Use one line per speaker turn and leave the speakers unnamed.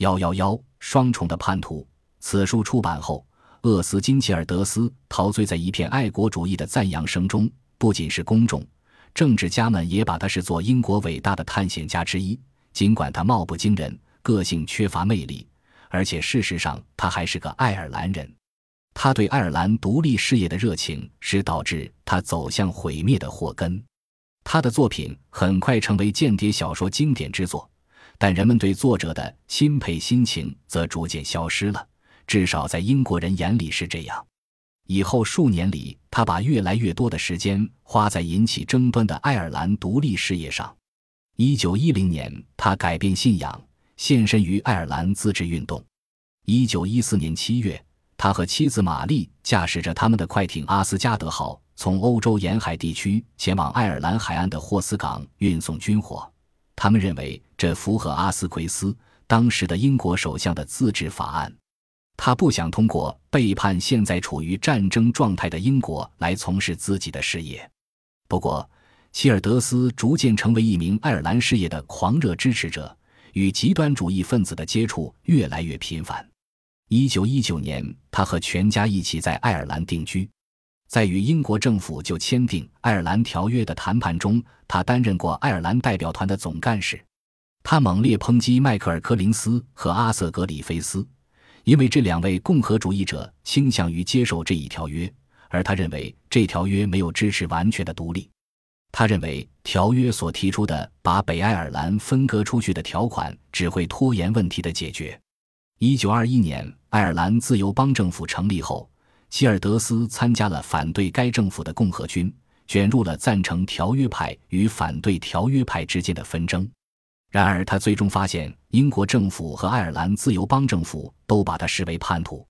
幺幺幺双重的叛徒。此书出版后，厄斯金切尔德斯陶醉在一片爱国主义的赞扬声中。不仅是公众，政治家们也把他视作英国伟大的探险家之一。尽管他貌不惊人，个性缺乏魅力，而且事实上他还是个爱尔兰人。他对爱尔兰独立事业的热情是导致他走向毁灭的祸根。他的作品很快成为间谍小说经典之作，但人们对作者的钦佩心情则逐渐消失了。至少在英国人眼里是这样。以后数年里，他把越来越多的时间花在引起争端的爱尔兰独立事业上。一九一零年，他改变信仰，献身于爱尔兰自治运动。一九一四年七月，他和妻子玛丽驾驶着他们的快艇“阿斯加德号”，从欧洲沿海地区前往爱尔兰海岸的霍斯港运送军火。他们认为这符合阿斯奎斯当时的英国首相的自治法案。他不想通过背叛现在处于战争状态的英国来从事自己的事业。不过，希尔德斯逐渐成为一名爱尔兰事业的狂热支持者，与极端主义分子的接触越来越频繁。一九一九年，他和全家一起在爱尔兰定居。在与英国政府就签订爱尔兰条约的谈判中，他担任过爱尔兰代表团的总干事。他猛烈抨击迈克尔·柯林斯和阿瑟·格里菲斯。因为这两位共和主义者倾向于接受这一条约，而他认为这条约没有支持完全的独立。他认为条约所提出的把北爱尔兰分割出去的条款只会拖延问题的解决。一九二一年，爱尔兰自由邦政府成立后，希尔德斯参加了反对该政府的共和军，卷入了赞成条约派与反对条约派之间的纷争。然而，他最终发现，英国政府和爱尔兰自由邦政府都把他视为叛徒，